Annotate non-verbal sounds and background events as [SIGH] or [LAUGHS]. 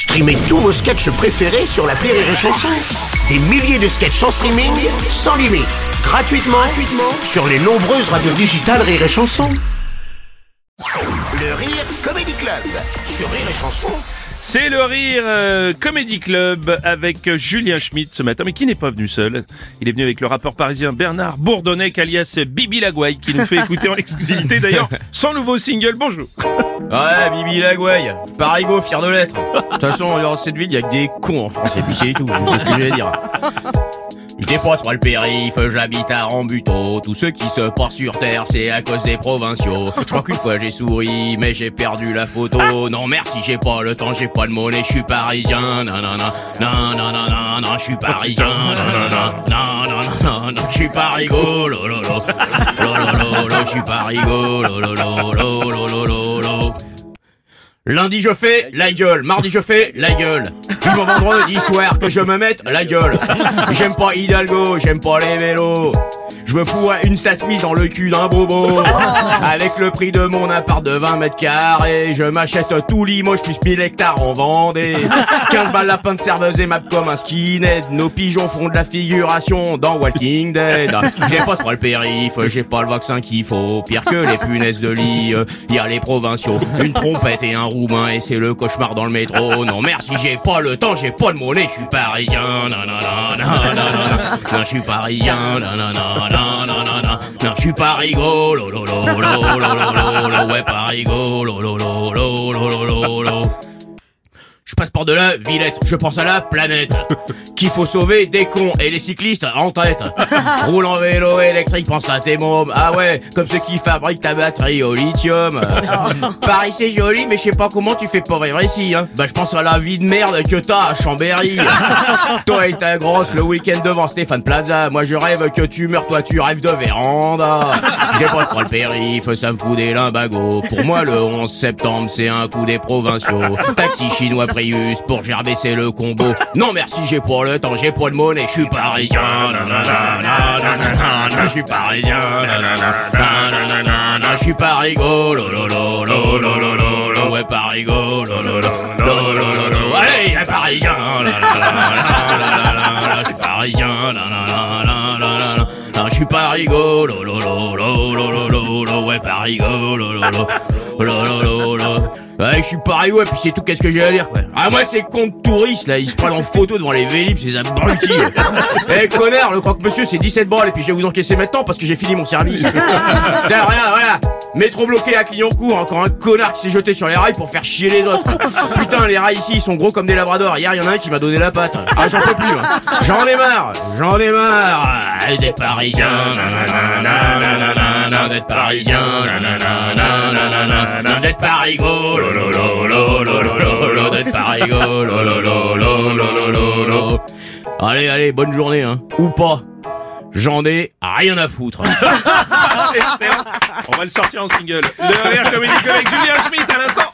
Streamez tous vos sketchs préférés sur la Rire et Chanson. Des milliers de sketchs en streaming, sans limite, gratuitement, gratuitement sur les nombreuses radios digitales Rire et Chanson. Le Rire Comedy Club sur Rire et Chanson. C'est le Rire euh, Comedy Club avec Julien Schmidt ce matin, mais qui n'est pas venu seul. Il est venu avec le rappeur parisien Bernard Bourdonnec, alias Bibi Lagouaille, qui nous fait [LAUGHS] écouter en exclusivité d'ailleurs son nouveau single. Bonjour. Ouais, Bibi Lagouaille, Parigo, fier de l'être. De toute façon, dans cette ville, il y a que des cons en France, et puis c'est tout, c'est ce que j'allais dire. Je dépasse pas le périph, j'habite à Rambuteau. Tous ceux qui se portent sur terre, c'est à cause des provinciaux. Je crois qu'une fois j'ai souri, mais j'ai perdu la photo. Non merci, j'ai pas le temps, j'ai pas de monnaie, je suis parisien. Non non non, je suis parisien. Non non non, je suis pas rigolo. Lo lo lo, lo lo lo, je suis lo Lundi je fais la gueule, mardi je fais la [LAUGHS] gueule. Jusqu'au vendredi soir que je me mette la gueule. J'aime pas Hidalgo, j'aime pas les vélos. Je me fous à une mise dans le cul d'un bobo. [LAUGHS] Avec le prix de mon appart de 20 mètres carrés, je m'achète tout Limoges plus 1000 hectares en Vendée. [LAUGHS] 15 balles la de serveuse et map comme un skinhead. Nos pigeons font de la figuration dans Walking Dead. J'ai pas le périph, j'ai pas le vaccin qu'il faut. Pire que les punaises de lit, y a les provinciaux. Une trompette et un roumain et c'est le cauchemar dans le métro. Non merci, j'ai pas le temps, j'ai pas de monnaie, je suis parisien. Non non non non non non, non je suis parisien. Non non non non non non non non, non je suis pas rigolo. Lo lo lo lo lo lo ouais pas rigolo. Lo lo lo lo lo lo je passe par de la Villette, je pense à la planète. Qu'il faut sauver des cons et les cyclistes en tête. [LAUGHS] Roule en vélo électrique, pense à tes mômes. Ah ouais, comme ceux qui fabriquent ta batterie au lithium. [LAUGHS] Paris c'est joli, mais je sais pas comment tu fais pour vivre ici. Hein. Bah je pense à la vie de merde que t'as à Chambéry. [LAUGHS] toi et ta grosse le week-end devant Stéphane Plaza. Moi je rêve que tu meurs, toi tu rêves de véranda. J'ai pas trop le périph, ça me fout des limbagos. Pour moi le 11 septembre c'est un coup des provinciaux. Taxi chinois pour gerber c'est le combo. Non merci j'ai pas le temps, j'ai pas de monnaie, je suis parisien. Je suis parisien. Je suis pas rigolo. Ouais pas rigolo. Allez, parisien. Je suis parisien. Je suis pas rigolo. Ouais pas rigolo. Ouais, je suis pareil, ouais, puis c'est tout, qu'est-ce que j'ai à dire, quoi. Ah, moi, ces comptes touristes, là, ils se prennent en photo devant les vélib, ces abrutis. [LAUGHS] Eh, connard, le croque-monsieur, c'est 17 balles, et puis je vais vous encaisser maintenant parce que j'ai fini mon service. Tiens, regarde, voilà. Métro bloqué à Clignancourt, encore un connard qui s'est jeté sur les rails pour faire chier les autres. [LAUGHS] Putain, les rails ici, ils sont gros comme des labradors. Hier, il y en a un qui m'a donné la patte. Ah, j'en peux plus, hein. J'en ai marre, j'en ai marre. Des Parisiens, d'être d'être Parigo, Allez, allez, bonne journée, hein. Ou pas. J'en ai rien à foutre. On va le sortir en single. Le Rire Comedy avec Julien Schmidt à l'instant.